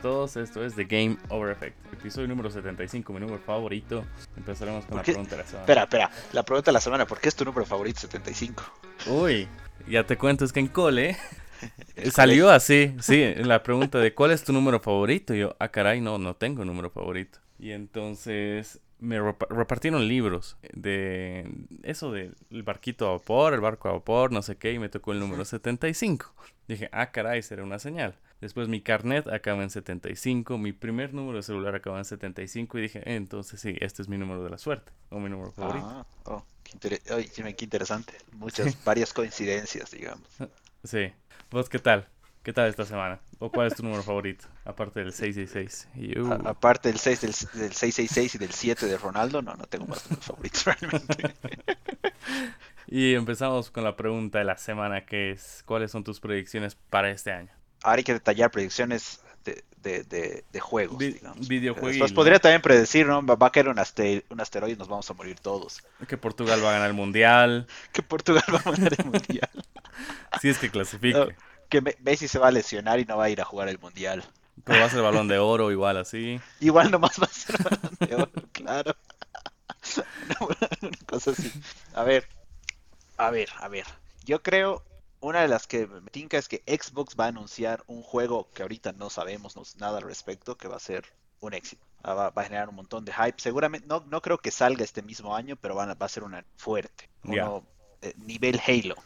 todos, esto es The Game Over Effect, episodio número 75, mi número favorito. Empezaremos con la pregunta de la semana. Espera, espera, la pregunta de la semana, ¿por qué es tu número favorito 75? Uy, ya te cuento, es que en cole salió así, sí, la pregunta de ¿cuál es tu número favorito? Y yo, ah, caray, no, no tengo número favorito. Y entonces me repartieron libros de eso del barquito a vapor, el barco a vapor, no sé qué, y me tocó el número 75. Dije, ah, caray, será una señal. Después mi carnet acaba en 75, mi primer número de celular acaba en 75 y dije, eh, entonces sí, este es mi número de la suerte, o mi número favorito. Ah, oh, qué, qué interesante. Muchas, varias coincidencias, digamos. Sí. ¿Vos qué tal? ¿Qué tal esta semana? ¿O cuál es tu número favorito? Aparte del 666. aparte del, 6, del, 666 y del 7 de Ronaldo, no, no tengo más números favoritos realmente. y empezamos con la pregunta de la semana que es, ¿cuáles son tus predicciones para este año? Ahora hay que detallar predicciones de, de, de, juegos, Videojuegos. Pues podría también predecir, ¿no? Va a caer un, un asteroide y nos vamos a morir todos. Que Portugal va a ganar el Mundial. que Portugal va a ganar el Mundial. si es que clasifique que Messi se va a lesionar y no va a ir a jugar el mundial. Pero va a ser balón de oro igual así. Igual nomás va a ser balón de oro, claro. Una, cosa así. A ver, a ver, a ver. Yo creo, una de las que me tinca es que Xbox va a anunciar un juego que ahorita no sabemos nada al respecto, que va a ser un éxito. Ah, va, a generar un montón de hype. Seguramente, no, no creo que salga este mismo año, pero va a ser una fuerte. Uno, eh, nivel Halo.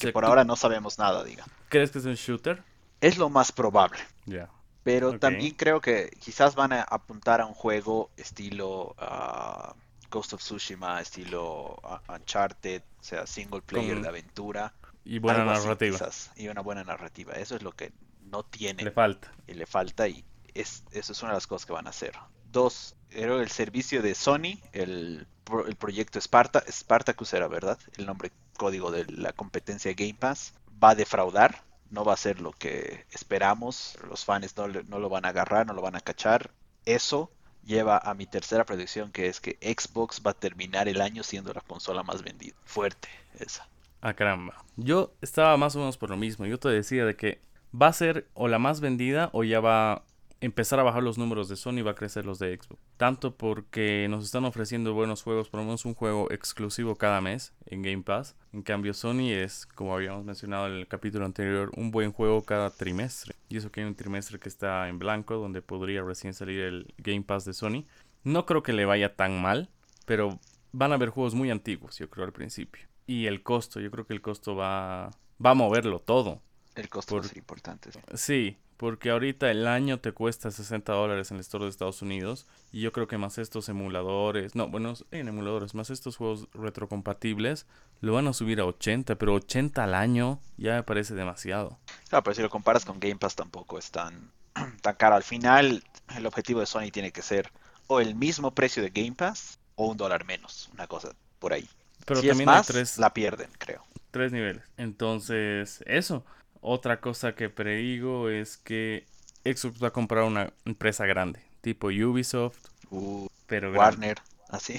Que, por ahora no sabemos nada, diga. ¿Crees que es un shooter? Es lo más probable. Ya. Pero también creo que quizás van a apuntar a un juego estilo uh, Ghost of Tsushima, estilo uh, Uncharted, o sea, single player de aventura. Y buena narrativa. y una buena narrativa. Eso es lo que no tiene. Le falta. Y le falta y es, eso es una de las cosas que van a hacer. Dos, era el servicio de Sony, el, el proyecto Sparta, Spartacus era, ¿verdad? El nombre código de la competencia Game Pass. Va a defraudar, no va a ser lo que esperamos. Los fans no, no lo van a agarrar, no lo van a cachar. Eso lleva a mi tercera predicción, que es que Xbox va a terminar el año siendo la consola más vendida. Fuerte esa. Ah, caramba. Yo estaba más o menos por lo mismo. Yo te decía de que va a ser o la más vendida o ya va empezar a bajar los números de Sony va a crecer los de Xbox. Tanto porque nos están ofreciendo buenos juegos, por lo menos un juego exclusivo cada mes en Game Pass. En cambio Sony es, como habíamos mencionado en el capítulo anterior, un buen juego cada trimestre. Y eso que hay un trimestre que está en blanco, donde podría recién salir el Game Pass de Sony. No creo que le vaya tan mal, pero van a haber juegos muy antiguos, yo creo al principio. Y el costo, yo creo que el costo va, va a moverlo todo. El costo es importante. Sí, porque ahorita el año te cuesta 60 dólares en el store de Estados Unidos. Y yo creo que más estos emuladores, no, bueno, en emuladores, más estos juegos retrocompatibles, lo van a subir a 80, pero 80 al año ya me parece demasiado. Claro, pero si lo comparas con Game Pass tampoco es tan, tan caro. Al final, el objetivo de Sony tiene que ser o el mismo precio de Game Pass o un dólar menos, una cosa por ahí. Pero si también es más, tres, la pierden, creo. Tres niveles. Entonces, eso. Otra cosa que predigo es que Xbox va a comprar una empresa grande, tipo Ubisoft, uh, pero Warner, así.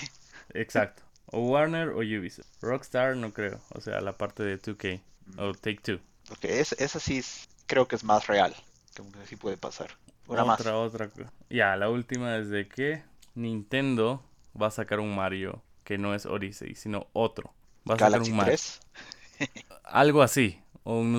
Exacto. O Warner o Ubisoft. Rockstar no creo, o sea, la parte de 2K o Take Two. Ok, es, esa sí creo que es más real, como que sí puede pasar. Una otra, más. otra. Ya, la última es de que Nintendo va a sacar un Mario que no es Odyssey, sino otro. Va a sacar un Mario. Algo así, o un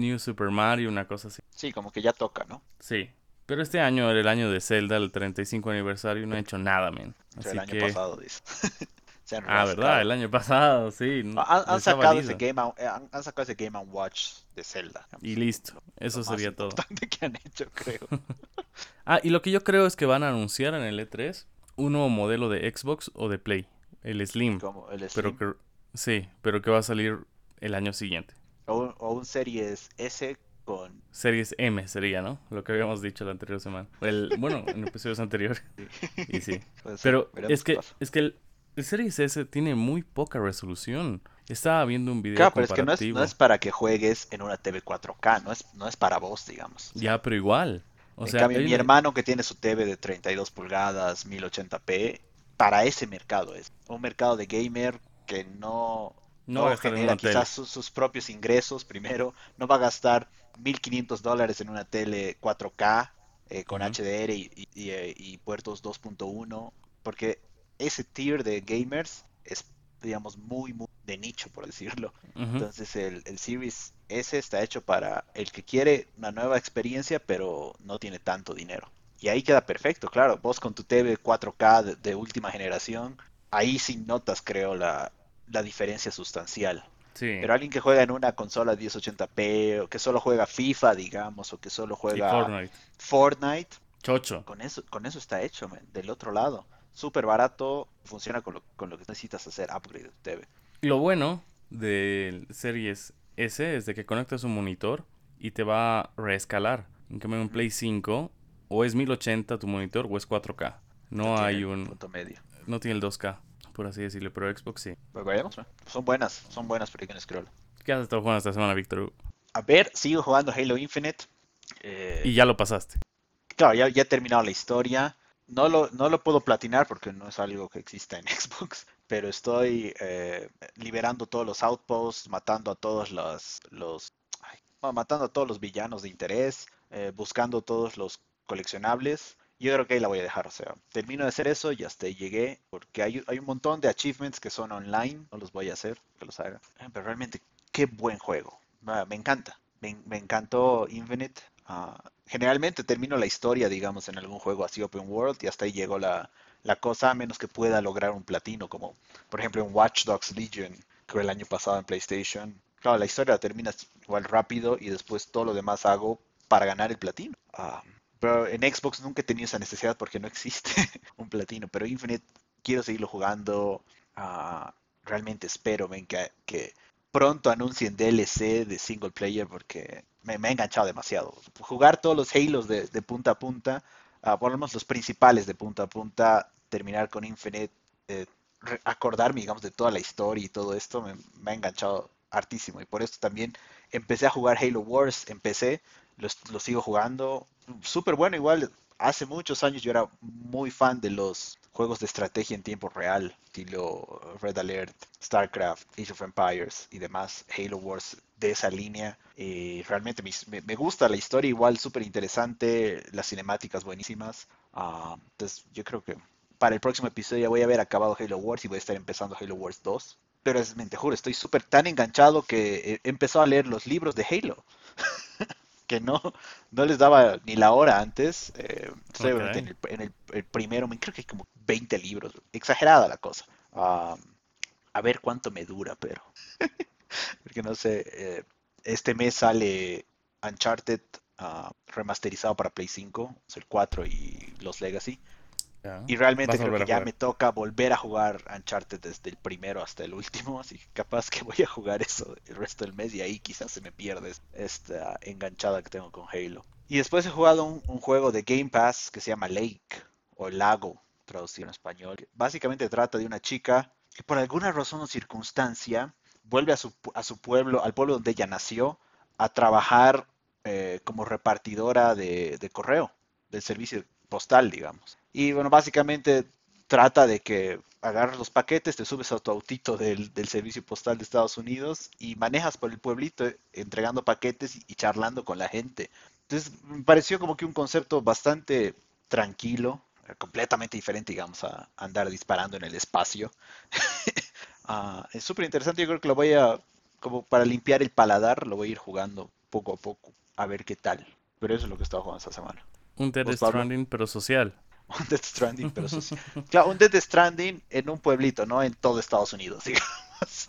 New, Super Mario, una cosa así. Sí, como que ya toca, ¿no? Sí. Pero este año era el año de Zelda, el 35 aniversario, no ha hecho nada, men. Así el año pasado, dice. ah, ¿verdad? El año pasado, sí. Han, sacado ese game eh, han, sacado ese Game Watch de Zelda. Y listo. Eso sería todo. que han hecho, creo. ah, y lo que yo creo es que van a anunciar en el E3 un nuevo modelo de Xbox o de Play. El Slim. Como el Slim. Pero que, sí, pero que va a salir el año siguiente. O, un Series S con... Series M sería, ¿no? Lo que habíamos dicho la anterior semana. El, bueno, en episodios anteriores. Y sí. Pero es que, es que el, Series S tiene muy poca resolución. Estaba viendo un video claro, pero es que no es, no es, para que juegues en una TV 4K, no es, no es para vos, digamos. ya, pero igual. O sea, cambio, mi hermano que tiene su TV de 32 pulgadas, 1080p, para ese mercado es. Un mercado de gamer que no no, va genera quizás sus, propios ingresos primero, no va a gastar 1.500 dólares en una tele 4K eh, con. HDR y, y- y, eh, y puertos 2.1, porque ese tier de gamers es, digamos, muy, muy de nicho, por decirlo. Entonces el, el Series S está hecho para el que quiere una nueva experiencia, pero no tiene tanto dinero. Y ahí queda perfecto, claro. Vos con tu TV 4K de, de última generación, ahí sí notas, creo, la, la diferencia sustancial. Sí. Pero alguien que juega en una consola 1080p, o que solo juega FIFA, digamos, o que solo juega Fortnite. Fortnite, Chocho. con eso, con eso está hecho, man, del otro lado. Súper barato, funciona con lo, con lo que necesitas hacer upgrade de TV. Lo bueno del Series S es de que conectas un monitor y te va a reescalar. En cambio, en un Play 5 o es 1080 tu monitor o es 4K. No tiene hay un... punto medio. No tiene el 2K, por así decirlo, pero Xbox sí. Pues vayamos. Son buenas, son buenas predicciones, creo. ¿Qué has estado jugando esta semana, Víctor? A ver, sigo jugando Halo Infinite. Eh, Y ya lo pasaste. claro, ya, ya he terminado la historia. No lo, no lo puedo platinar porque no es algo que exista en Xbox, pero estoy eh, liberando todos los outposts, matando a todos los, los ay, matando a todos los villanos de interés, eh, buscando todos los coleccionables. Yo creo que ahí la voy a dejar, o sea, termino de hacer eso y hasta ahí llegué, porque hay, hay un montón de achievements que son online, no los voy a hacer, que los haga. Eh, Pero realmente, qué buen juego, Ah, me encanta, me, encantó Infinite. Ah, generalmente termino la historia, digamos, en algún juego así open world y hasta ahí llegó la, la cosa, a menos que pueda lograr un platino, como por ejemplo en Watch Dogs Legion, que el año pasado en PlayStation. Claro, la historia la terminas igual rápido y después todo lo demás hago para ganar el platino. Ah, pero en Xbox nunca he tenido esa necesidad porque no existe un platino, pero Infinite quiero seguirlo jugando. ah, realmente espero ven, que, pronto anuncien DLC de single player porque me, ha enganchado demasiado. Jugar todos los Halos de, de punta a punta, ah, por lo menos los principales de punta a punta, terminar con Infinite, eh, acordarme, digamos, de toda la historia y todo esto, me, ha enganchado hartísimo. Y por esto también empecé a jugar Halo Wars en PC, lo, sigo jugando. Súper bueno, igual. Hace muchos años yo era muy fan de los juegos de estrategia en tiempo real, estilo Red Alert, StarCraft, Age of Empires y demás, Halo Wars de esa línea. Y realmente me, me gusta la historia, igual súper interesante, las cinemáticas buenísimas. Ah, entonces yo creo que para el próximo episodio ya voy a haber acabado Halo Wars y voy a estar empezando Halo Wars 2. Pero es, te juro, estoy súper tan enganchado que he empezado a leer los libros de Halo. que no, no les daba ni la hora antes. Eh, estoy Ok. obviamente en, el, en el- el primero, me- creo que hay como 20 libros. Exagerada la cosa. Ah, a ver cuánto me dura, pero. Porque no sé. eh, este mes sale Uncharted ah, remasterizado para Play 5, o sea, el 4 y los Legacy. Ya. Y realmente creo que ya me toca volver a jugar Uncharted desde el primero hasta el último, así que capaz que voy a jugar eso el resto del mes y ahí quizás se me pierde esta enganchada que tengo con Halo. Y después he jugado un, un juego de Game Pass que se llama Lake o Lago, traducido en español. que Básicamente trata de una chica que por alguna razón o circunstancia vuelve a su, a su pueblo, al pueblo donde ella nació, a trabajar eh, como repartidora de, de correo, del servicio postal, digamos. Y bueno, básicamente trata de que agarras los paquetes, te subes a tu autito del, servicio postal de Estados Unidos y manejas por el pueblito eh, entregando paquetes y, y charlando con la gente. Entonces, me pareció como que un concepto bastante tranquilo, eh, completamente diferente, digamos, a andar disparando en el espacio. Ah, es súper interesante, yo creo que lo voy a, como para limpiar el paladar, lo voy a ir jugando poco a poco, a ver qué tal. Pero eso es lo que he estado jugando esta semana. Un Dead ¿Vos, Pablo? Stranding, pero social. Un Death Stranding, pero sí. Claro, un Death Stranding en un pueblito, no en todo Estados Unidos, digamos.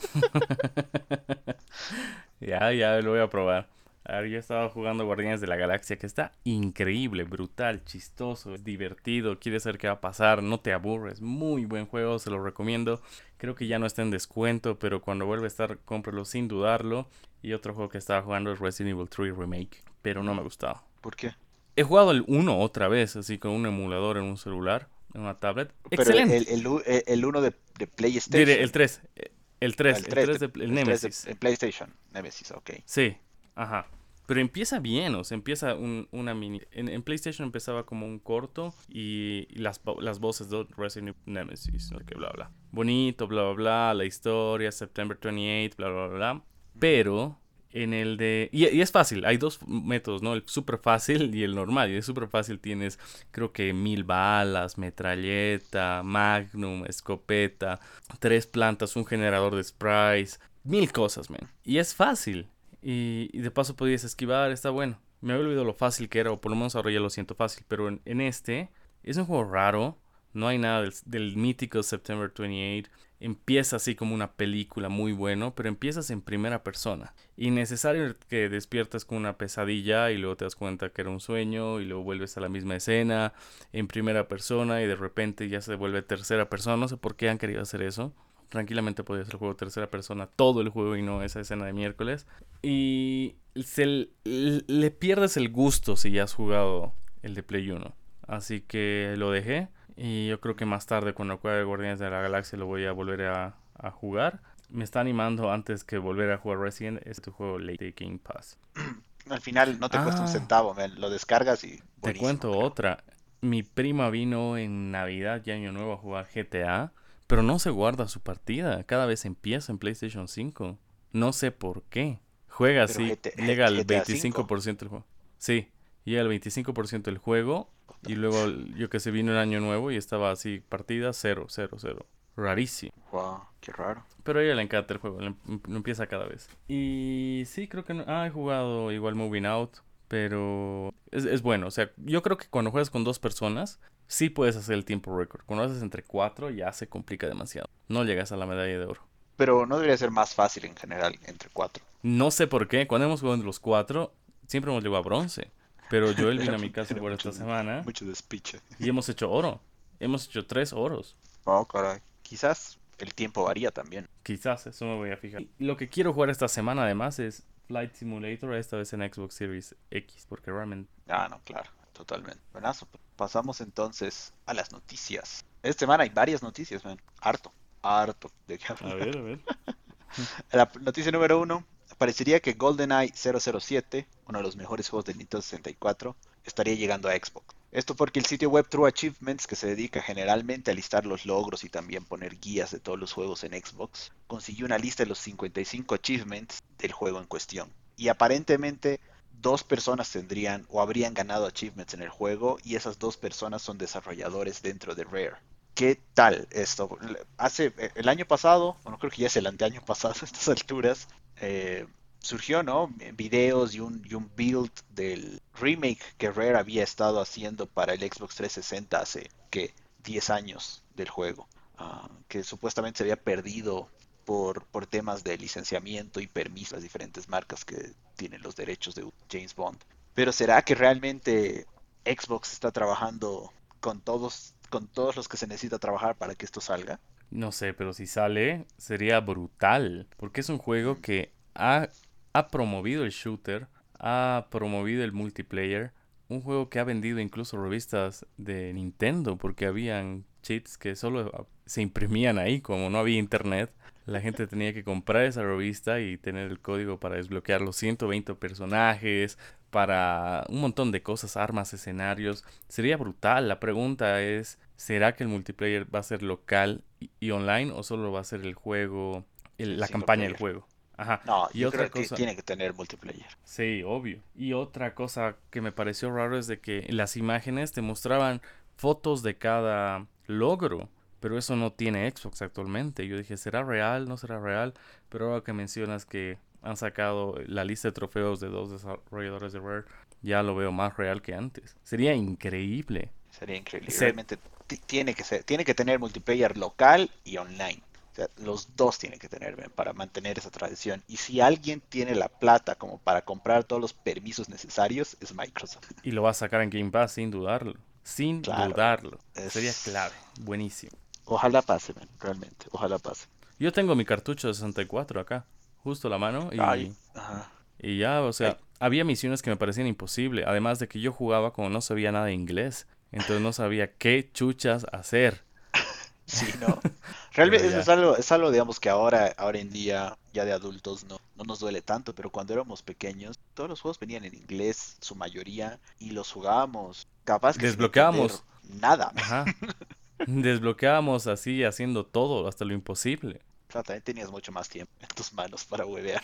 Ya, ya lo voy a probar. A ver, yo estaba jugando Guardianes de la Galaxia, que está increíble, brutal, chistoso, divertido. Quieres saber qué va a pasar, no te aburres. Muy buen juego, se lo recomiendo. Creo que ya no está en descuento, pero cuando vuelva a estar, cómpralo sin dudarlo. Y otro juego que estaba jugando es Resident Evil 3 Remake, pero no me ha gustado. ¿Por qué? He jugado el 1 otra vez, así con un emulador en un celular, en una tablet. Pero Excelente. el, el, u- el- el uno de, de PlayStation. Diré, el 3. El 3, Ah, el 3, tres de, de- el el tres de- Nemesis. en PlayStation. Nemesis, ok. Sí, ajá. Pero empieza bien, o sea, empieza un- una mini... En, en PlayStation empezaba como un corto y, y las, las voces de Resident Evil Nemesis, no sé qué, bla, bla. Bonito, bla, bla, bla, la historia, September 28, bla, bla, bla, bla. Pero En el de... Y, es fácil, hay dos métodos, ¿no? El súper fácil y el normal. Y el súper fácil tienes, creo que mil balas, metralleta, magnum, escopeta, tres plantas, un generador de sprites, mil cosas, man. Y es fácil. Y, y de paso podías esquivar, está bueno. Me había olvidado lo fácil que era, o por lo menos ahora ya lo siento fácil. Pero en, en este es un juego raro. No hay nada del, del mítico September 28 empieza así como una película muy bueno, pero empiezas en primera persona. Y necesario que despiertas con una pesadilla y luego te das cuenta que era un sueño y luego vuelves a la misma escena en primera persona y de repente ya se vuelve tercera persona. No sé por qué han querido hacer eso. Tranquilamente podría ser el juego tercera persona todo el juego y no esa escena de miércoles. Y se le pierdes el gusto si ya has jugado el de Play 1. Así que lo dejé y yo creo que más tarde, cuando juegue Guardianes de la Galaxia, lo voy a volver a, a, jugar. Me está animando antes que volver a jugar Resident este juego Late Game Pass. Al final no te ah, cuesta un centavo, man. lo descargas y. Te cuento creo. otra. Mi prima vino en Navidad y Año Nuevo a jugar GTA, pero no se guarda su partida. Cada vez empieza en PlayStation 5. No sé por qué. Juega así, GTA, llega al 25% del juego. Sí, llega al 25% del juego y luego, yo que sé, vino el año nuevo y estaba así, partida 0, 0, 0. Rarísimo. Wow, qué raro. Pero a ella le encanta el juego, lo empieza cada vez. Y sí, creo que no, ah, he jugado igual Moving Out, pero es, es, bueno. O sea, yo creo que cuando juegas con dos personas, sí puedes hacer el tiempo récord. Cuando haces entre cuatro, ya se complica demasiado. No llegas a la medalla de oro. Pero no debería ser más fácil en general entre cuatro. No sé por qué. Cuando hemos jugado entre los cuatro, siempre hemos llegado a bronce. Pero Joel vino a mi casa por esta semana. Mucho despiche. Y hemos hecho oro. Hemos hecho tres oros. Oh, caray. Quizás el tiempo varía también. Quizás, eso me voy a fijar. Y lo que quiero jugar esta semana además es Flight Simulator, esta vez en Xbox Series X, porque realmente... Ah, no, claro, totalmente. Buenazo. Pasamos entonces a las noticias. Esta semana hay varias noticias, man. Harto, harto de qué hablar. A ver, a ver. La noticia número uno parecería que GoldenEye 007, uno de los mejores juegos del Nintendo 64, estaría llegando a Xbox. Esto porque el sitio web True Achievements, que se dedica generalmente a listar los logros y también poner guías de todos los juegos en Xbox, consiguió una lista de los 55 achievements del juego en cuestión. Y aparentemente dos personas tendrían o habrían ganado achievements en el juego y esas dos personas son desarrolladores dentro de Rare. ¿Qué tal esto? Hace el año pasado, bueno creo que ya es el anteaño pasado a estas alturas, eh, surgió, ¿no? Videos y un, y un build del remake que Rare había estado haciendo para el Xbox 360 hace, que 10 años del juego, uh, que supuestamente se había perdido por, temas de licenciamiento y permiso a diferentes marcas que tienen los derechos de James Bond. Pero ¿será que realmente Xbox está trabajando con todos, con todos los que se necesita trabajar para que esto salga? No sé, pero si sale sería brutal, porque es un juego que ha, ha promovido el shooter, ha promovido el multiplayer, un juego que ha vendido incluso revistas de Nintendo, porque habían cheats que solo se imprimían ahí, como no había internet. La gente tenía que comprar esa revista y tener el código para desbloquear los 120 personajes, para un montón de cosas, armas, escenarios. Sería brutal. La pregunta es, ¿será que el multiplayer va a ser local y, online o solo va a ser el juego, el, la campaña del juego? Ajá. No, y otra cosa... que tiene que tener multiplayer. Sí, obvio. Y otra cosa que me pareció raro es de que las imágenes te mostraban fotos de cada logro. Pero eso no tiene Xbox actualmente. Yo dije, ¿será real? ¿No será real? Pero ahora que mencionas que han sacado la lista de trofeos de dos desarrolladores de Rare, ya lo veo más real que antes. Sería increíble. Sería increíble. Realmente tiene que ser, tiene que tener multiplayer local y online. O sea, los dos tienen que tener para mantener esa tradición. Y si alguien tiene la plata como para comprar todos los permisos necesarios, es Microsoft. Y lo va a sacar en Game Pass sin dudarlo. Sin claro, dudarlo. Es... Sería clave. Buenísimo. Ojalá pase, man, realmente. Ojalá pase. Yo tengo mi cartucho de 64 acá justo la mano y, y ya, o sea, había misiones que me parecían imposibles, además de que yo jugaba como no sabía nada de inglés, entonces no sabía qué chuchas hacer. Sí, ¿no? Realmente es algo, es algo, digamos, que ahora, ahora en día, ya de adultos, no, no nos duele tanto, pero cuando éramos pequeños, todos los juegos venían en inglés, su mayoría, y los jugábamos capaz que desbloqueábamos nada. Ajá. Desbloqueábamos así, haciendo todo, hasta lo imposible también tenías mucho más tiempo en tus manos para huevear.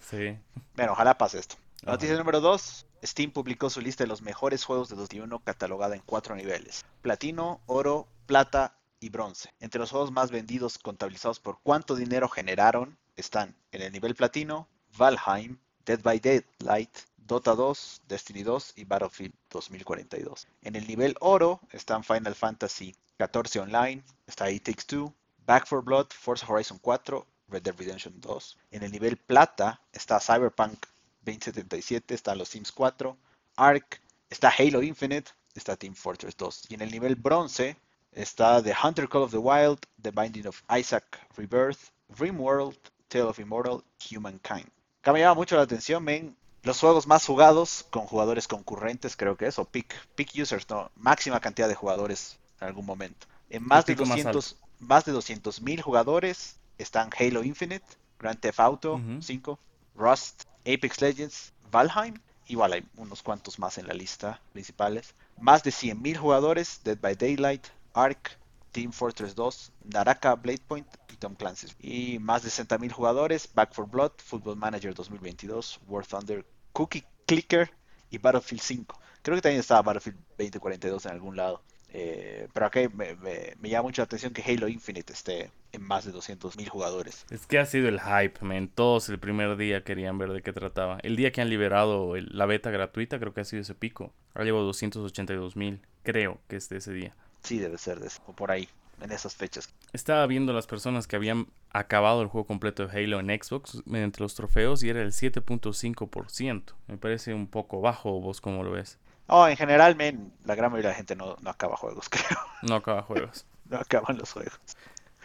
Sí. Bueno, ojalá pase esto. Ajá. Noticia número 2. Steam publicó su lista de los mejores juegos de 2021 catalogada en cuatro niveles. Platino, oro, plata y bronce. Entre los juegos más vendidos contabilizados por cuánto dinero generaron están en el nivel platino, Valheim, Dead by Daylight, Dota 2, Destiny 2 y Battlefield 2042. En el nivel oro están Final Fantasy 14 Online, está It Takes Two, Back for Blood, Forza Horizon 4, Red Dead Redemption 2. En el nivel plata está Cyberpunk 2077, está los Sims 4, Ark, está Halo Infinite, está Team Fortress 2. Y en el nivel bronce está The Hunter Call of the Wild, The Binding of Isaac Rebirth, Rimworld, Tale of Immortal, Humankind. Acá me llama mucho la atención, ven, los juegos más jugados con jugadores concurrentes, creo que es, o peak, peak users, no, máxima cantidad de jugadores en algún momento. En más de pico más 200, más de 200 mil jugadores están Halo Infinite, Grand Theft Auto Ujú. 5, Rust, Apex Legends, Valheim. Igual hay unos cuantos más en la lista principales. Más de 100.000 jugadores, Dead by Daylight, Ark, Team Fortress 2, Naraka Blade Point y Tom Clancy. Y más de 60.000 jugadores, Back for Blood, Football Manager 2022, War Thunder, Cookie Clicker y Battlefield 5. Creo que también estaba Battlefield 2042 en algún lado. Eh, pero acá me, me- me llama mucho la atención que Halo Infinite esté en más de 200.000 jugadores. Es que ha sido el hype, men. Todos el primer día querían ver de qué trataba. El día que han liberado el- la beta gratuita, creo que ha sido ese pico. Ha llegado 282 mil. Creo que es de ese día. Sí, debe ser de eso, o por ahí, en esas fechas. Estaba viendo las personas que habían acabado el juego completo de Halo en Xbox mediante los trofeos y era el 7.5%. Me parece un poco bajo, vos cómo lo ves. Oh, en general, men, la gran mayoría de la gente no, no acaba juegos, creo. No acaba juegos. No acaban los juegos.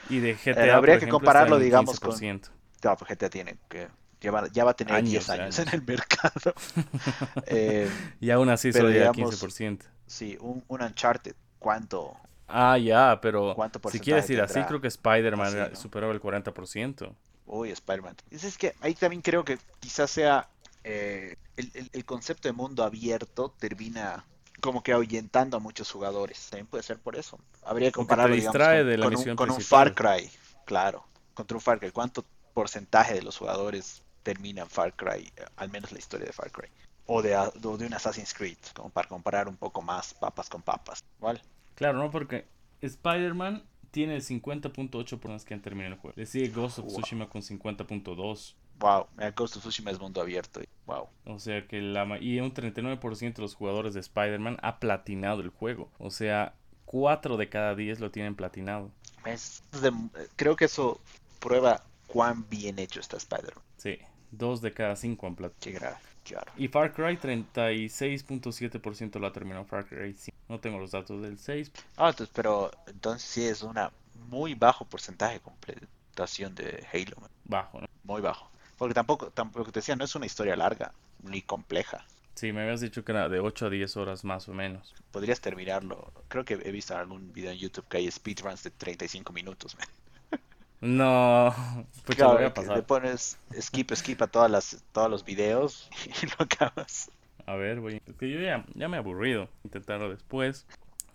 Y de GTA, Eh, habría por que ejemplo, compararlo, digamos, con- 15%. Claro, pues GTA tiene que. Lleva, ya va a tener Años, 10 años años. en el mercado. Eh, Y aún así solo llega al digamos- 15%. sí, un, un Uncharted, ¿cuánto? Ah, ya, pero ¿Cuánto si quieres ir así, creo que Spider-Man ¿no? superaba el 40%. Uy, Spider-Man. Es, es que ahí también creo que quizás sea eh, el, el- el concepto de mundo abierto termina como que ahuyentando a muchos jugadores. También puede ser por eso. Habría que compararlo, digamos, con, de la con un, con. Far Cry. Claro, contra un Far Cry. ¿Cuánto porcentaje de los jugadores termina en Far Cry? Eh, Al menos la historia de Far Cry. O de, o de un Assassin's Creed, como para comparar un poco más papas con papas. ¿Vale? Claro, ¿no? Porque Spider-Man tiene el 50.8 por las que han terminado el juego. Le sigue Ghost of Wow. Tsushima con 50.2. Wow, mira, Ghost of Tsushima es mundo abierto. Wow. O sea que la y un 39% de los jugadores de Spider-Man ha platinado el juego. O sea, 4 de cada 10 lo tienen platinado. Es de- creo que eso prueba cuán bien hecho está Spider-Man. Sí, 2 de cada 5 han platinado. Qué grave, claro. Y Far Cry 36.7% lo ha terminado Far Cry 5. No tengo los datos del 6. Ah, entonces, pero entonces sí es una muy bajo porcentaje de completación de Halo, man. Bajo, ¿no? muy bajo. Porque tampoco, tampoco te decía, no es una historia larga ni compleja. Sí, me habías dicho que era de 8 a 10 horas más o menos. Podrías terminarlo. Creo que he visto algún video en YouTube que hay speedruns de 35 minutos. man. No, pues Claro, voy a que le pasar. pones skip, skip a todas las, todos los videos y lo acabas. A ver, voy. Es que yo ya, ya me he aburrido. Intentarlo después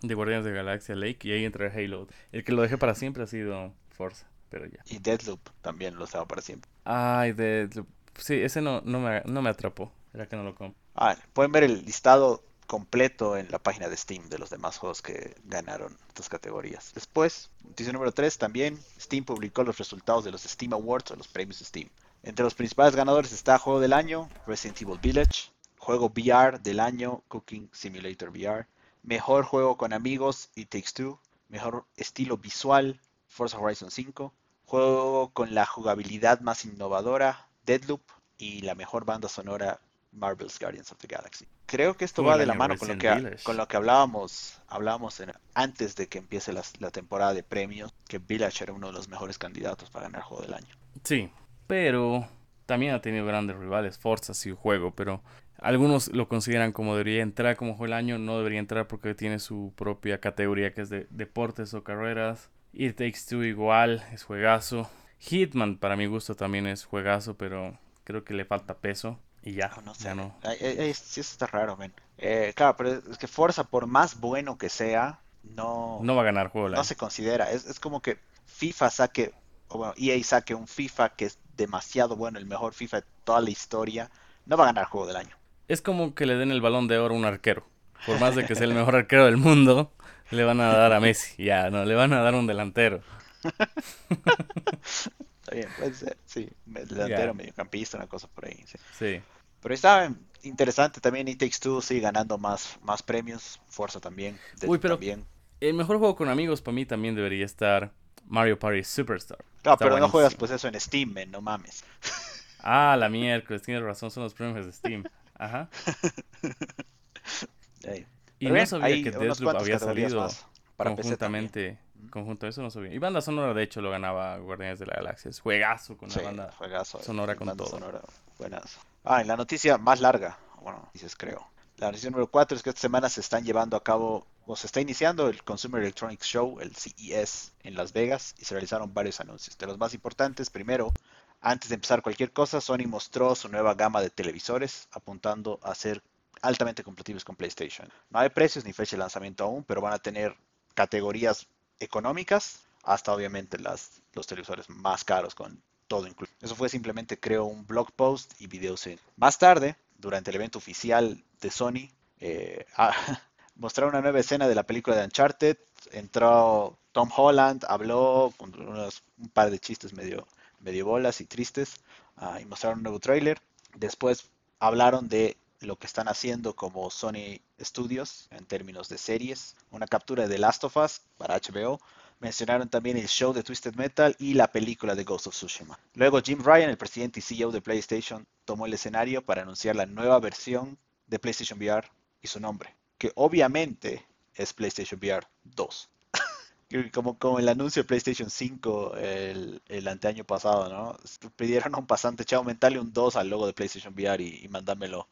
de Guardianes de Galaxia Lake y ahí entra Halo. El que lo dejé para siempre ha sido Forza, pero ya. Y Deadloop también lo estaba para siempre. Ay, de. Sí, ese no, no, me, no me atrapó. Era que no lo compro. Ah, pueden ver el listado completo en la página de Steam de los demás juegos que ganaron estas categorías. Después, noticia número 3 también, Steam publicó los resultados de los Steam Awards o los premios Steam. Entre los principales ganadores está Juego del Año, Resident Evil Village, Juego VR del Año, Cooking Simulator VR, Mejor Juego con Amigos, It Takes Two, Mejor Estilo Visual, Forza Horizon 5, Juego con la jugabilidad más innovadora, Deadloop, y la mejor banda sonora, Marvel's Guardians of the Galaxy. Creo que esto va de la mano con lo que, con lo que hablábamos, hablábamos en- antes de que empiece la, temporada de premios, que Village era uno de los mejores candidatos para ganar Juego del Año. Sí, pero también ha tenido grandes rivales. Forza sí juego, pero algunos lo consideran como debería entrar como juego del año. No debería entrar porque tiene su propia categoría que es de deportes o carreras. It Takes Two igual, es juegazo. Hitman para mi gusto también es juegazo, pero creo que le falta peso. Y ya, No, no sé. ya no. Ay, ay, ay, sí, eso está raro, men. Eh, claro, pero es que Forza, por más bueno que sea, no, No va a ganar juego no se considera. Es, es como que FIFA saque, o bueno, EA saque un FIFA que es demasiado bueno, el mejor FIFA de toda la historia, no va a ganar juego del año. Es como que le den el balón de oro a un arquero. Por más de que sea el mejor arquero del mundo, le van a dar a Messi. Ya, no, le van a dar un delantero. Está bien, puede ser, sí. Delantero, mediocampista, una cosa por ahí. Sí. sí. Pero está interesante también. It Takes Two sigue ganando más, más premios. Fuerza también. Uy, pero también. el mejor juego con amigos para mí también debería estar Mario Party Superstar. Claro, pero no juegas pues eso en Steam, no mames. Ah, la miércoles, tienes razón, son los premios de Steam. Ajá. Y no sabía que Deathloop había salido conjuntamente. Conjunto, eso no sabía. Y banda sonora, de hecho, lo ganaba Guardianes de la Galaxia. Es juegazo con la banda sonora con todo. Sonora, Ah, y la noticia más larga, bueno, dices creo. La noticia número 4 es que esta semana se están llevando a cabo, o se está iniciando el Consumer Electronics Show, el CES, en Las Vegas, y se realizaron varios anuncios. De los más importantes, primero, antes de empezar cualquier cosa, Sony mostró su nueva gama de televisores, apuntando a ser altamente compatibles con PlayStation. No hay precios ni fecha de lanzamiento aún, pero van a tener categorías económicas hasta obviamente los televisores más caros con todo incluido. Eso fue simplemente creo un blog post y videos. Más tarde, durante el evento oficial de Sony, eh, mostraron una nueva escena de la película de Uncharted. Entró Tom Holland, habló con un par de chistes medio, medio bolas y tristes ah, y mostraron un nuevo trailer. Después hablaron de lo que están haciendo como Sony Studios en términos de series, una captura de Last of Us para HBO. Mencionaron también el show de Twisted Metal y la película de Ghost of Tsushima. Luego Jim Ryan, el presidente y CEO de PlayStation, tomó el escenario para anunciar la nueva versión de PlayStation VR y su nombre, que obviamente es PlayStation VR 2. como, como el anuncio de PlayStation 5 el, el anteaño pasado, ¿no? Pidieron a un pasante, chao, aumentarle un 2 al logo de PlayStation VR y, y mandámelo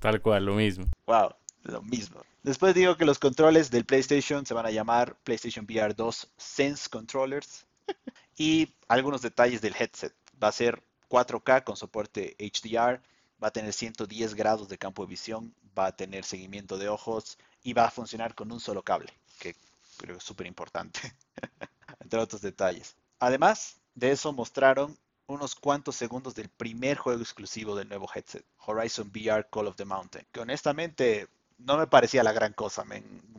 Tal cual, lo mismo. Wow, lo mismo. Después digo que los controles del PlayStation se van a llamar PlayStation VR 2 Sense Controllers. y algunos detalles del headset. Va a ser 4K con soporte HDR, va a tener 110 grados de campo de visión, va a tener seguimiento de ojos y va a funcionar con un solo cable, que creo que es súper importante, entre otros detalles. Además de eso mostraron unos cuantos segundos del primer juego exclusivo del nuevo headset, Horizon VR Call of the Mountain, que honestamente no me parecía la gran cosa.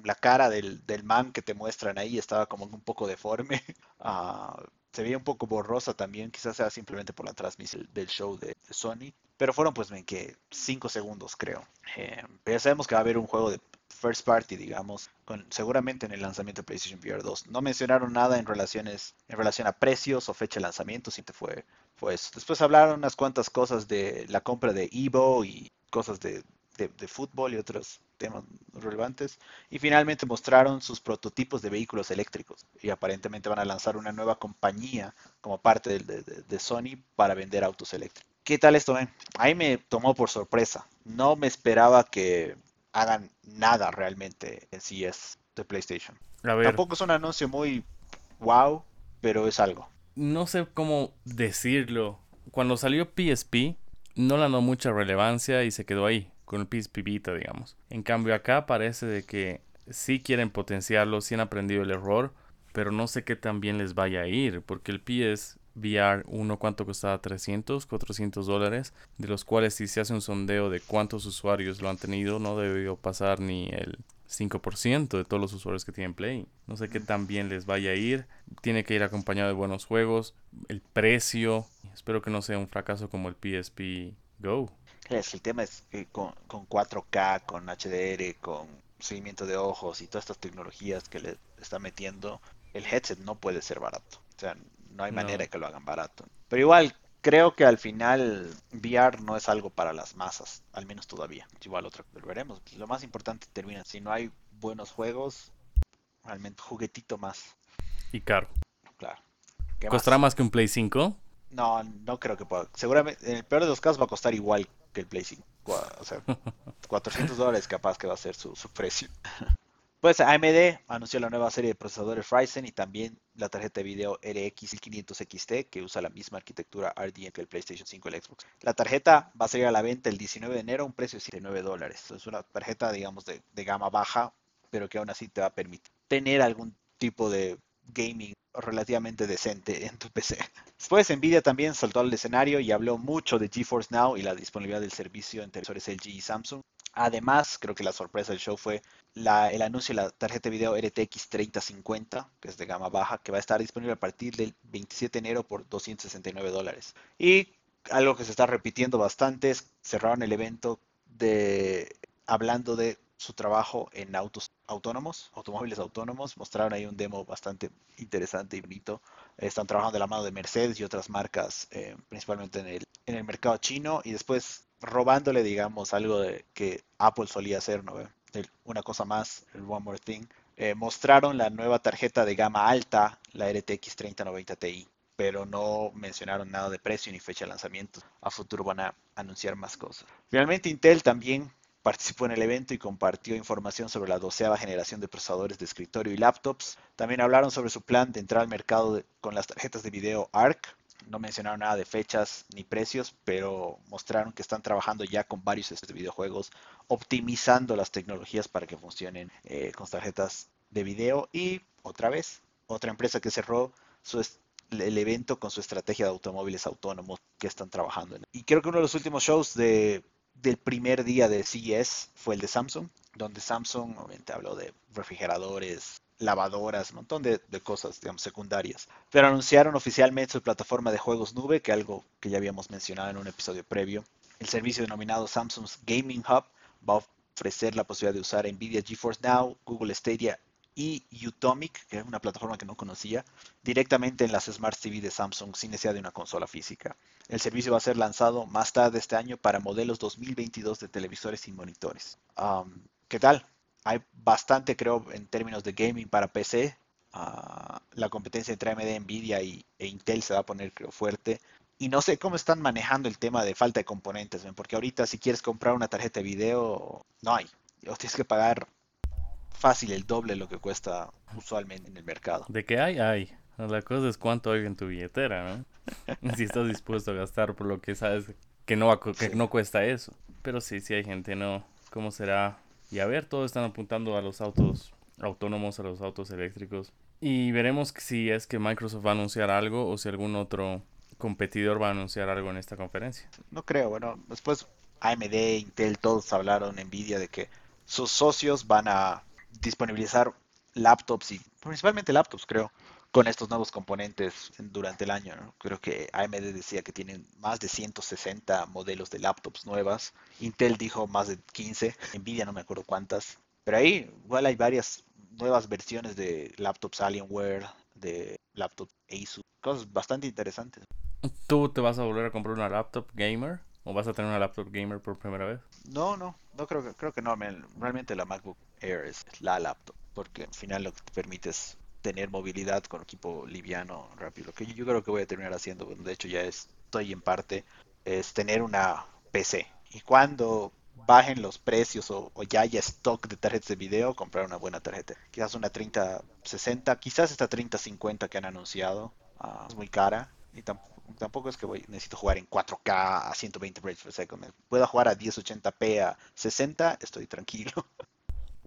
La cara del, man que te muestran ahí estaba como un poco deforme. Ah, se veía un poco borrosa también, quizás sea simplemente por la transmisión del show de, Sony. Pero fueron pues ven, que 5 segundos creo. Eh, pero ya sabemos que va a haber un juego de first party, digamos, seguramente en el lanzamiento de PlayStation VR 2. No mencionaron nada en relaciones en relación a precios o fecha de lanzamiento, simplemente fue, fue eso. Después hablaron unas cuantas cosas de la compra de Evo y cosas de, de, fútbol y otros temas relevantes. Y finalmente mostraron sus prototipos de vehículos eléctricos. Y aparentemente van a lanzar una nueva compañía como parte de, de Sony para vender autos eléctricos. ¿Qué tal esto, ven? Ahí me tomó por sorpresa. No me esperaba que hagan nada realmente en CES de PlayStation. Tampoco es un anuncio muy wow, pero es algo. No sé cómo decirlo. Cuando salió PSP, no le dio mucha relevancia y se quedó ahí, con el PSP Vita, digamos. En cambio, acá parece de que sí quieren potenciarlo, sí han aprendido el error, pero no sé qué tan bien les vaya a ir, porque el PS VR 1 cuánto costaba 300, 400 dólares, de los cuales si se hace un sondeo de cuántos usuarios lo han tenido, no debió pasar ni el 5% de todos los usuarios que tienen Play. No sé qué tan bien les vaya a ir. Tiene que ir acompañado de buenos juegos. El precio. Espero que no sea un fracaso como el PSP Go. el tema es que con, con 4K, con HDR, con seguimiento de ojos y todas estas tecnologías que le está metiendo, el headset no puede ser barato. O sea, no hay manera de que lo hagan barato. Pero igual, creo que al final VR no es algo para las masas, al menos todavía. Igual otro, pero veremos. Lo más importante termina, si no hay buenos juegos, realmente juguetito más. Y caro. Claro. ¿Costará más? que un Play 5? No, no creo que pueda. Seguramente, en el peor de los casos va a costar igual que el Play 5. O sea, 400 dólares capaz que va a ser su, su precio. Pues AMD anunció la nueva serie de procesadores Ryzen y también la tarjeta de video RX 1500 XT que usa la misma arquitectura RDM que el PlayStation 5 y el Xbox. La tarjeta va a salir a la venta el 19 de enero a un precio de 79 dólares. Es una tarjeta, digamos, de, gama baja, pero que aún así te va a permitir tener algún tipo de gaming relativamente decente en tu PC. Después Nvidia también saltó al escenario y habló mucho de GeForce Now y la disponibilidad del servicio en televisores LG y Samsung. Además, creo que la sorpresa del show fue el anuncio de la tarjeta de video RTX 3050, que es de gama baja, que va a estar disponible a partir del 27 de enero por 269 dólares. Y algo que se está repitiendo bastante es cerraron el evento de hablando de su trabajo en autos autónomos, automóviles autónomos. Mostraron ahí un demo bastante interesante y bonito. Están trabajando de la mano de Mercedes y otras marcas, eh, principalmente en el, en el mercado chino. Y después robándole, digamos, algo de que Apple solía hacer, ¿no? Una cosa más, el One More Thing. Eh, mostraron la nueva tarjeta de gama alta, la RTX 3090 Ti, pero no mencionaron nada de precio ni fecha de lanzamiento. A futuro van a anunciar más cosas. Finalmente Intel también participó en el evento y compartió información sobre la doceava generación de procesadores de escritorio y laptops. También hablaron sobre su plan de entrar al mercado con las tarjetas de video ARC, no mencionaron nada de fechas ni precios, pero mostraron que están trabajando ya con varios de videojuegos, optimizando las tecnologías para que funcionen eh, con tarjetas de video. Y otra vez, otra empresa que cerró el evento con su estrategia de automóviles autónomos que están trabajando en. Y creo que uno de los últimos shows de, del primer día de CES fue el de Samsung, donde Samsung obviamente habló de refrigeradores, lavadoras, un montón de, cosas, digamos, secundarias. Pero anunciaron oficialmente su plataforma de juegos nube, que algo que ya habíamos mencionado en un episodio previo. El servicio denominado Samsung's Gaming Hub va a ofrecer la posibilidad de usar Nvidia GeForce Now, Google Stadia y Utomic, que es una plataforma que no conocía, directamente en las Smart TV de Samsung sin necesidad de una consola física. El servicio va a ser lanzado más tarde este año para modelos 2022 de televisores y monitores. ¿Qué tal? Hay bastante, creo, en términos de gaming para PC. Ah, la competencia entre AMD, Nvidia y, e Intel se va a poner, creo, fuerte. Y no sé cómo están manejando el tema de falta de componentes, porque ahorita si quieres comprar una tarjeta de video, no hay. O tienes que pagar fácil el doble de lo que cuesta usualmente en el mercado. De que hay, hay. La cosa es cuánto hay en tu billetera, ¿no? si estás dispuesto a gastar por lo que sabes que no, que no cuesta eso. Pero sí, sí hay gente, ¿no? ¿Cómo será y a ver, todos están apuntando a los autos autónomos, a los autos eléctricos. Y veremos si es que Microsoft va a anunciar algo o si algún otro competidor va a anunciar algo en esta conferencia. No creo, bueno, después AMD, Intel, todos hablaron, Nvidia, de que sus socios van a disponibilizar laptops y principalmente laptops, creo, con estos nuevos componentes durante el año. Creo que AMD decía que tienen más de 160 modelos de laptops nuevas. Intel dijo más de 15. Nvidia no me acuerdo cuántas. Pero ahí igual hay varias nuevas versiones de laptops Alienware, de laptop Asus. Cosas bastante interesantes. ¿Tú te vas a volver a comprar una laptop gamer? ¿O vas a tener una laptop gamer por primera vez? No, no, no creo que, creo que no. Realmente la MacBook Air es la laptop. Porque al final lo que te permite es tener movilidad con equipo liviano, rápido. que yo creo que voy a terminar haciendo, de hecho ya estoy en parte, es tener una PC. Y cuando bajen los precios o, ya haya stock de tarjetas de video, comprar una buena tarjeta. Quizás una 3060, quizás esta 3050 que han anunciado. Ah, es muy cara y tampoco, es que voy, necesito jugar en 4K a 120 frames per second. Puedo jugar a 1080p a 60, estoy tranquilo.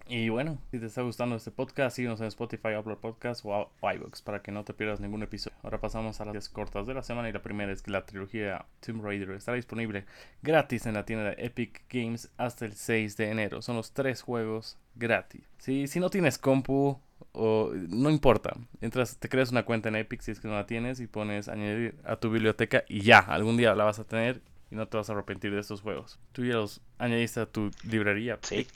Y bueno, si te está gustando este podcast, síguenos en Spotify, Apple Podcasts o iVoox para que no te pierdas ningún episodio. Ahora pasamos a las cortas de la semana y la primera es que la trilogía Tomb Raider estará disponible gratis en la tienda de Epic Games hasta el 6 de enero. Son los tres juegos gratis. Si, si no tienes compu o no importa, entras, te creas una cuenta en Epic si es que no la tienes y pones añadir a tu biblioteca y ya, algún día la vas a tener y no te vas a arrepentir de estos juegos. Tú ya los añadiste a tu librería. Sí.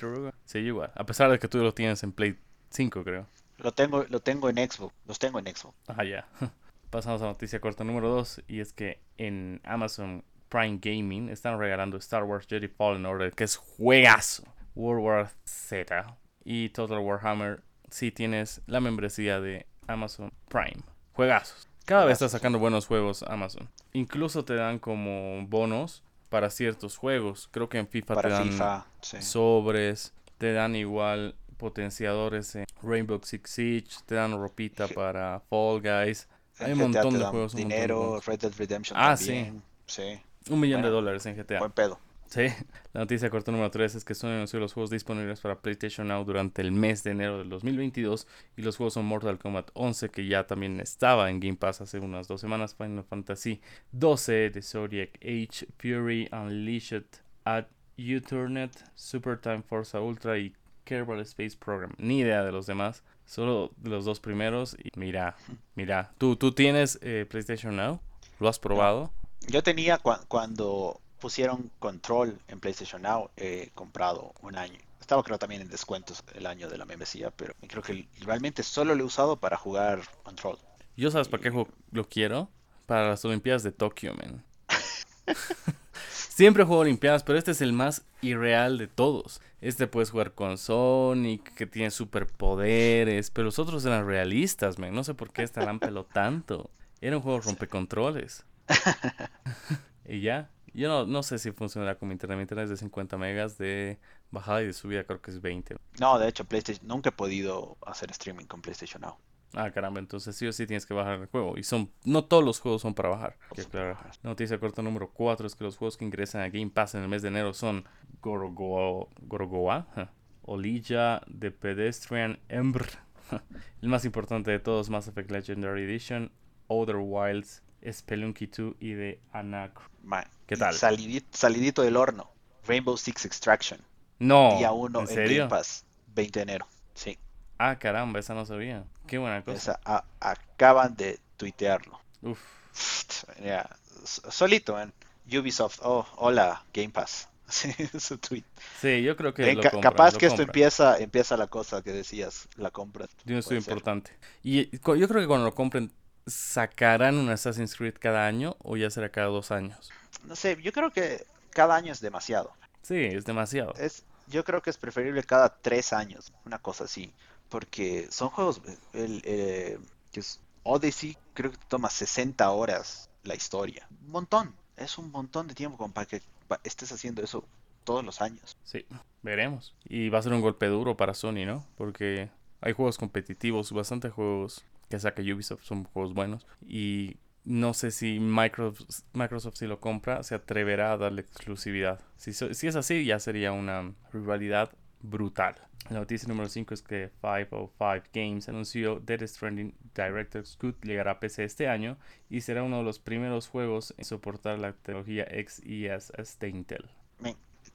Sí, igual. A pesar de que tú lo tienes en Play 5, creo. Lo tengo, lo tengo en Xbox. Los tengo en Xbox. Ah, ya. Pasamos a noticia corta número 2. Y es que en Amazon Prime Gaming están regalando Star Wars Jedi Fallen Order, que es juegazo. World War Z y Total Warhammer si tienes la membresía de Amazon Prime. Juegazos. Cada vez está sacando buenos juegos Amazon. Incluso te dan como bonos para ciertos juegos. Creo que en FIFA te dan sobres, te dan igual potenciadores en Rainbow Six Siege, te dan ropita para Fall Guys. Hay un montón de juegos. Dinero, Red Dead Redemption. Ah, sí. sí. Un millón de dólares en GTA. Buen pedo. Sí, la noticia corta número 3 es que Sony anunció los juegos disponibles para PlayStation Now durante el mes de enero del 2022 y los juegos son Mortal Kombat 11 que ya también estaba en Game Pass hace unas dos semanas, Final Fantasy 12 de Zodiac Age, Fury Unleashed at U-Turnet, Super Time Forza Ultra y Kerbal Space Program. Ni idea de los demás, solo de los dos primeros y mira, mira, ¿tú, tú tienes eh, PlayStation Now? ¿Lo has probado? Yo tenía cuando pusieron Control en PlayStation Now, he comprado un año. Estaba creo también en descuentos el año de la membresía, pero creo que realmente solo lo he usado para jugar Control. ¿Yo sabes para qué lo quiero? Para las Olimpiadas de Tokio, man. Siempre juego Olimpiadas, pero este es el más irreal de todos. Este puedes jugar con Sonic, que tiene superpoderes, pero los otros eran realistas, man. No sé por qué este pelo tanto. Era un juego rompecontroles. y ya, yo no, no sé si funcionará como internet. Mi internet es de 50 megas de bajada y de subida creo que es 20. No, de hecho, PlayStation nunca he podido hacer streaming con PlayStation Now. Ah, caramba, entonces sí o sí tienes que bajar el juego. Y son no todos los juegos son para bajar. La noticia corta número 4 es que los juegos que ingresan a Game Pass en el mes de enero son Gorogoa, Gorogoa Olilla, The Pedestrian Ember, el más importante de todos, Mass Effect Legendary Edition, Other Wilds, Spelunky 2 y de Anacro. ¿Qué tal? Salidito, del horno. Rainbow Six Extraction. No. Día 1 ¿en, serio? Game Pass, 20 de enero. Sí. Ah, caramba, esa no sabía. Qué buena cosa. Esa, acaban de tuitearlo. Uf. solito, en Ubisoft. Oh, hola, Game Pass. Sí, su tweet. Sí, yo creo que. lo capaz que esto empieza, empieza la cosa que decías, la compra. Yo estoy importante. Y yo creo que cuando lo compren, sacarán un Assassin's Creed cada año o ya será cada dos años? No sé, yo creo que cada año es demasiado. Sí, es demasiado. Es, yo creo que es preferible cada tres años, una cosa así, porque son juegos, el, eh, Odyssey creo que toma 60 horas la historia, un montón, es un montón de tiempo como para que estés haciendo eso todos los años. Sí, veremos. Y va a ser un golpe duro para Sony, ¿no? Porque hay juegos competitivos, bastante juegos que saca Ubisoft son juegos buenos. Y no sé si Microsoft, Microsoft si lo compra se atreverá a darle exclusividad. Si, si es así, ya sería una rivalidad brutal. La noticia número 5 es que 505 Games anunció Dead Stranding Director's Scoot llegará a PC este año y será uno de los primeros juegos en soportar la tecnología XeSS de Intel.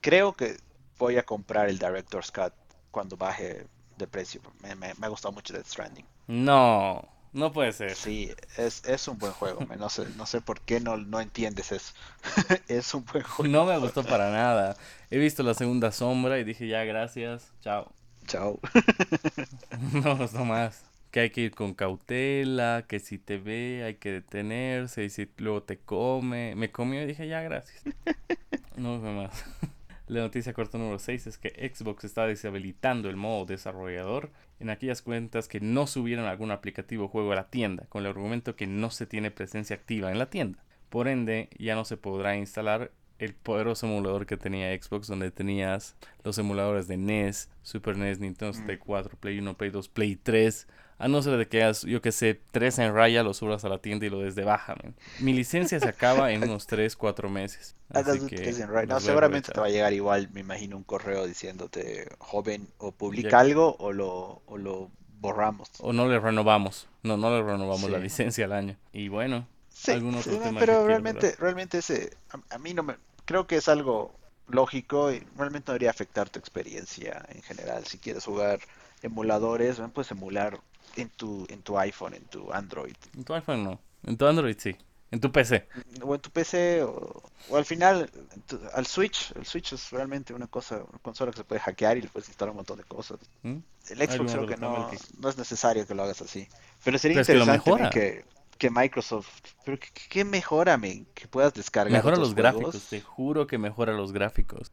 Creo que voy a comprar el Director's Cut cuando baje de precio. Me, me ha gustado mucho Dead Stranding. No, no puede ser. Sí, es, es un buen juego. No sé, no sé por qué no, no entiendes eso. es un buen juego. No me gustó para nada. He visto la segunda sombra y dije ya, gracias. Chao. Chao. no no más. Que hay que ir con cautela, que si te ve hay que detenerse y si luego te come. Me comió y dije ya, gracias. No me más. La noticia corta número 6 es que Xbox está deshabilitando el modo desarrollador en aquellas cuentas que no subieron algún aplicativo o juego a la tienda, con el argumento que no se tiene presencia activa en la tienda. Por ende, ya no se podrá instalar el poderoso emulador que tenía Xbox, donde tenías los emuladores de NES, Super NES, Nintendo 64, Play 1, Play 2, Play 3, a no ser de que hagas, yo que sé, tres en raya, lo subas a la tienda y lo des de baja. Mi licencia se acaba en unos 3, 4 meses. Así que no, seguramente te va a llegar igual, me imagino, un correo diciéndote, joven, o publica algo o lo, o lo borramos. O no le renovamos. No, no le renovamos la licencia al año. Y bueno, sí, pero realmente, realmente ese, a, a, mí no me, creo que es algo lógico y realmente no debería afectar tu experiencia en general. Si quieres jugar emuladores, puedes emular en tu, en tu iPhone, en tu Android. En tu iPhone no, en tu Android sí. En tu PC. O en tu PC, o, al final, al Switch. El Switch es realmente una cosa, una consola que se puede hackear y le puedes instalar un montón de cosas. ¿Mm? El Xbox creo que no, no es necesario que lo hagas así. Pero sería interesante que, que, Microsoft. Pero ¿qué, mejora, Que puedas descargar. Mejora los gráficos, te juro que mejora los gráficos.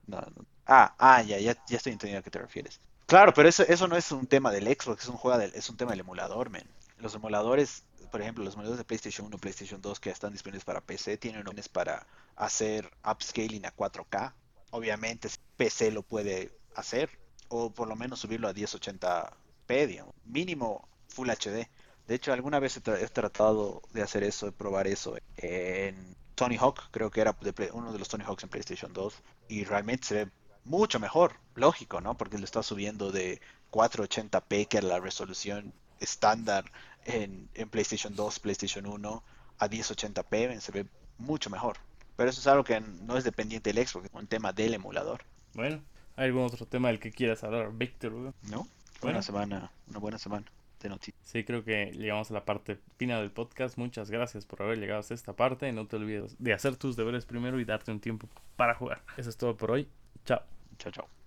Ah, ah, ya, ya, ya estoy entendiendo a qué te refieres. Claro, pero eso, eso no es un tema del Xbox, es un, juego del, tema del emulador, men. Los emuladores, por ejemplo, los emuladores de PlayStation 1 PlayStation 2 que están disponibles para PC tienen opciones para hacer upscaling a 4K. Obviamente, PC lo puede hacer, o por lo menos subirlo a 1080p, digamos. mínimo Full HD. De hecho, alguna vez he, tratado de hacer eso, de probar eso en Tony Hawk, creo que era de uno de los Tony Hawks en PlayStation 2, y realmente se ve mucho mejor, lógico, ¿no? Porque le está subiendo de 480p, que era la resolución estándar en, en PlayStation 2, PlayStation 1, a 1080p, se ve mucho mejor. Pero eso es algo que no es dependiente del Xbox, es un tema del emulador. Bueno, ¿hay algún otro tema del que quieras hablar, Víctor? No, buena semana, una buena semana de noticias. Sí, creo que llegamos a la parte final del podcast. Muchas gracias por haber llegado hasta esta parte. No te olvides de hacer tus deberes primero y darte un tiempo para jugar. Eso es todo por hoy. Chao. Chao, chao.